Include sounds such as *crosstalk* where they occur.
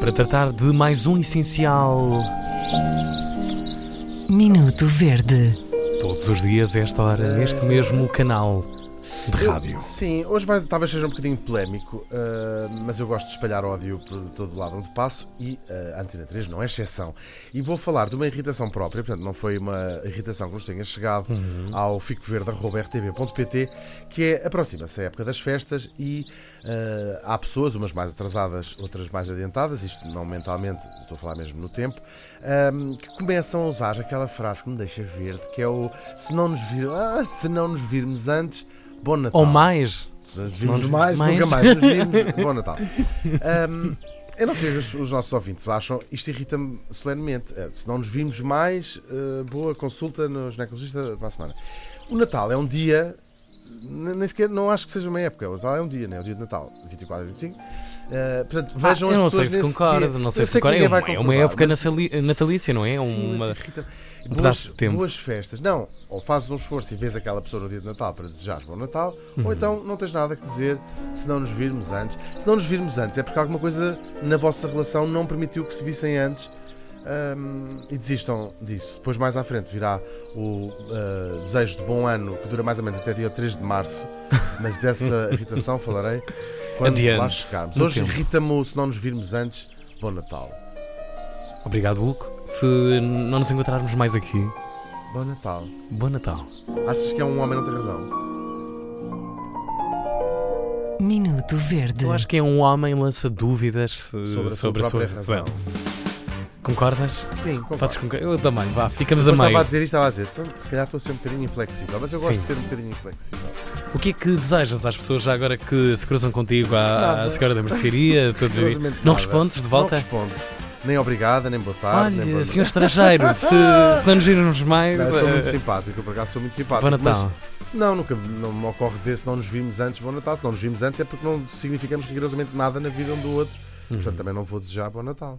para tratar de mais um essencial. Minuto Verde. Todos os dias, a esta hora, neste mesmo canal de rádio. Eu- sim, hoje vai, talvez seja um bocadinho polémico, ah, mas eu gosto de espalhar ódio por todo o lado onde passo e ah, a Antena 3 não é exceção. E vou falar de uma irritação própria, portanto, não foi uma irritação que nos tenha chegado ao ficoverde.rtb.pt, que é aproxima-se a época das festas e ah, há pessoas, umas mais atrasadas, outras mais adiantadas, isto não mentalmente, estou a falar mesmo no tempo, ah, que começam a usar aquela frase que me deixa verde, que é o se não nos, vir, ah, se não nos virmos antes. Bom Natal. Ou mais. Se nos vimos mais, mais. nunca mais nos vimos. *laughs* Bom Natal. Ahm, eu não sei o que os, os nossos ouvintes acham, isto irrita-me solenemente. Eh, Se não nos vimos mais, eh, boa consulta no ginecologista para a semana. O Natal é um dia, nem sequer, não acho que seja uma época. O Natal é um dia, né? O dia de Natal, 24 e 25. Eh, portanto, Ah, vejam eu as não sei se concordo, dia. não sei Eu se sei concordo. É uma, é uma época mas- natalícia, não é? É Sim, uma. irrita-me. um boas, de tempo. boas festas. Não, ou fazes um esforço e vês aquela pessoa no dia de Natal para desejares bom Natal, Uhum. ou então não tens nada que dizer se não nos virmos antes. Se não nos virmos antes é porque alguma coisa na vossa relação não permitiu que se vissem antes. Hum, e desistam disso. Depois, mais à frente, virá o ah, desejo de bom ano que dura mais ou menos até dia 3 de março. Mas dessa *laughs* irritação falarei quando Adiante, lá chegarmos. Hoje irrita-me se não nos virmos antes. Bom Natal. Obrigado, Hugo. Se não nos encontrarmos mais aqui, Bom Natal. bom Natal. Achas que é um homem não tem razão? Minuto Verde. Eu acho que é um homem lança dúvidas Sobre a sua sobre a sua própria razão. Concordas? Sim, concordo. Podes? Eu também, vá, ficamos Eu a estava a meio. dizer isto, estava a dizer, então, se calhar estou a ser um bocadinho inflexível, mas eu gosto Sim. de ser um bocadinho inflexível. O que é que desejas às pessoas já agora que se cruzam contigo à, à senhora da mercearia? *laughs* todos- Não respondes de volta? Não respondo. Nem obrigada, nem boa tarde, nem boa Olha, senhor estrangeiro, *laughs* se, se não nos virmos mais. Não, eu sou muito eh, simpático, eu por acaso sou muito simpático. Bom Natal. Mas, não, nunca não me ocorre dizer se não nos vimos antes, bom Natal. Se não nos vimos antes é porque não significamos rigorosamente nada na vida um do outro. Uhum. Portanto, também não vou desejar bom Natal.